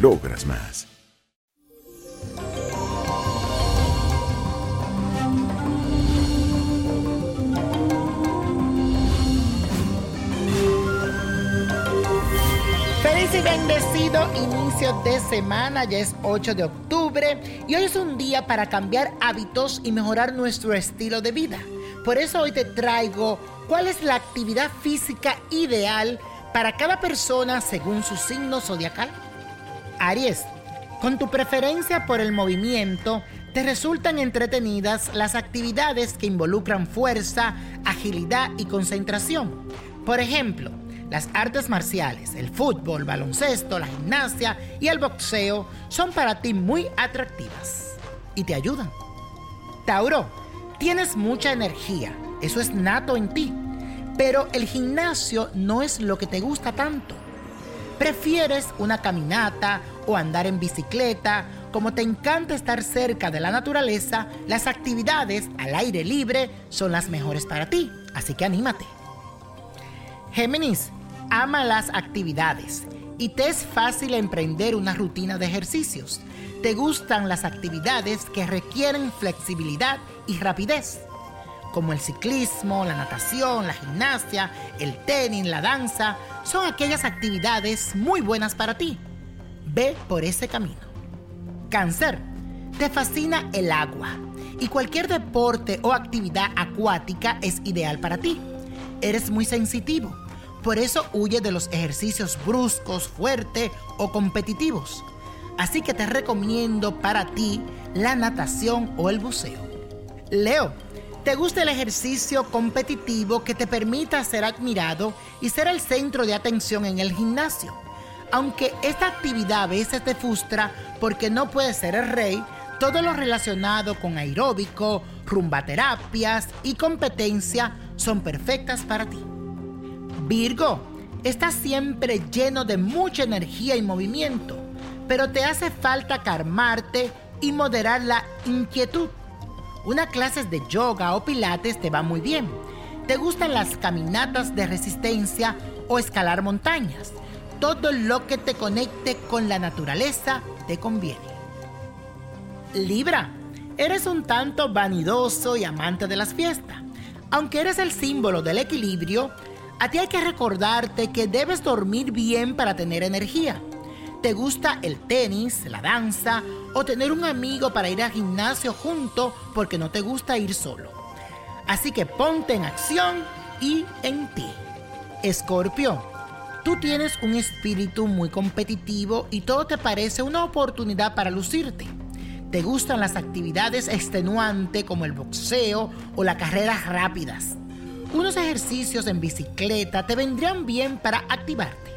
logras más. Feliz y bendecido inicio de semana, ya es 8 de octubre y hoy es un día para cambiar hábitos y mejorar nuestro estilo de vida. Por eso hoy te traigo cuál es la actividad física ideal para cada persona según su signo zodiacal. Aries, con tu preferencia por el movimiento, te resultan entretenidas las actividades que involucran fuerza, agilidad y concentración. Por ejemplo, las artes marciales, el fútbol, baloncesto, la gimnasia y el boxeo son para ti muy atractivas y te ayudan. Tauro, tienes mucha energía, eso es nato en ti, pero el gimnasio no es lo que te gusta tanto. Prefieres una caminata o andar en bicicleta, como te encanta estar cerca de la naturaleza, las actividades al aire libre son las mejores para ti, así que anímate. Géminis, ama las actividades y te es fácil emprender una rutina de ejercicios. Te gustan las actividades que requieren flexibilidad y rapidez, como el ciclismo, la natación, la gimnasia, el tenis, la danza. Son aquellas actividades muy buenas para ti. Ve por ese camino. Cáncer, te fascina el agua y cualquier deporte o actividad acuática es ideal para ti. Eres muy sensitivo por eso huye de los ejercicios bruscos, fuertes o competitivos. Así que te recomiendo para ti la natación o el buceo. Leo, ¿te gusta el ejercicio competitivo que te permita ser admirado y ser el centro de atención en el gimnasio? Aunque esta actividad a veces te frustra porque no puedes ser el rey, todo lo relacionado con aeróbico, rumbaterapias y competencia son perfectas para ti. Virgo, estás siempre lleno de mucha energía y movimiento, pero te hace falta calmarte y moderar la inquietud. Una clase de yoga o pilates te va muy bien. Te gustan las caminatas de resistencia o escalar montañas. Todo lo que te conecte con la naturaleza te conviene. Libra, eres un tanto vanidoso y amante de las fiestas. Aunque eres el símbolo del equilibrio, a ti hay que recordarte que debes dormir bien para tener energía. ¿Te gusta el tenis, la danza o tener un amigo para ir al gimnasio junto porque no te gusta ir solo? Así que ponte en acción y en ti. Escorpio, tú tienes un espíritu muy competitivo y todo te parece una oportunidad para lucirte. Te gustan las actividades extenuantes como el boxeo o las carreras rápidas unos ejercicios en bicicleta te vendrían bien para activarte.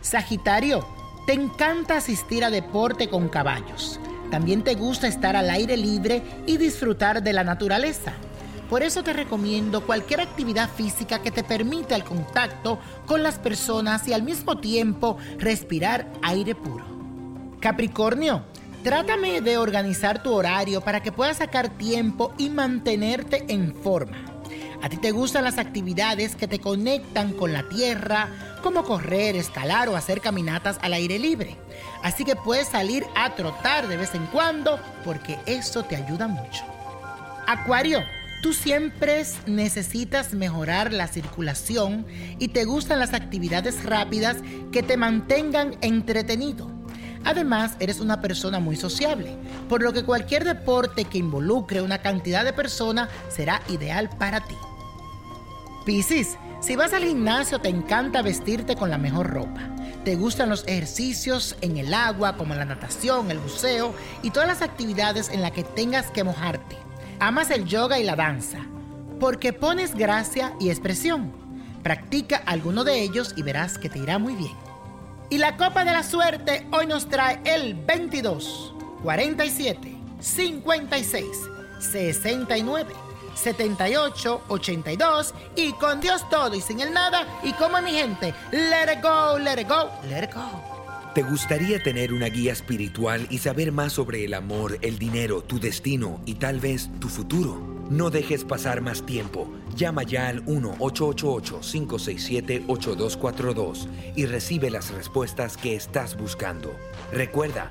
Sagitario, te encanta asistir a deporte con caballos. También te gusta estar al aire libre y disfrutar de la naturaleza. Por eso te recomiendo cualquier actividad física que te permita el contacto con las personas y al mismo tiempo respirar aire puro. Capricornio, trátame de organizar tu horario para que puedas sacar tiempo y mantenerte en forma. A ti te gustan las actividades que te conectan con la tierra, como correr, escalar o hacer caminatas al aire libre. Así que puedes salir a trotar de vez en cuando porque eso te ayuda mucho. Acuario, tú siempre necesitas mejorar la circulación y te gustan las actividades rápidas que te mantengan entretenido. Además, eres una persona muy sociable, por lo que cualquier deporte que involucre una cantidad de personas será ideal para ti. Piscis, si vas al gimnasio te encanta vestirte con la mejor ropa. Te gustan los ejercicios en el agua como la natación, el buceo y todas las actividades en las que tengas que mojarte. Amas el yoga y la danza, porque pones gracia y expresión. Practica alguno de ellos y verás que te irá muy bien. Y la copa de la suerte hoy nos trae el 22, 47, 56, 69, 78, 82 y con Dios todo y sin el nada y como mi gente, let it go, let it go, let it go. ¿Te gustaría tener una guía espiritual y saber más sobre el amor, el dinero, tu destino y tal vez tu futuro? No dejes pasar más tiempo. Llama ya al 1-888-567-8242 y recibe las respuestas que estás buscando. Recuerda,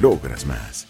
logras más.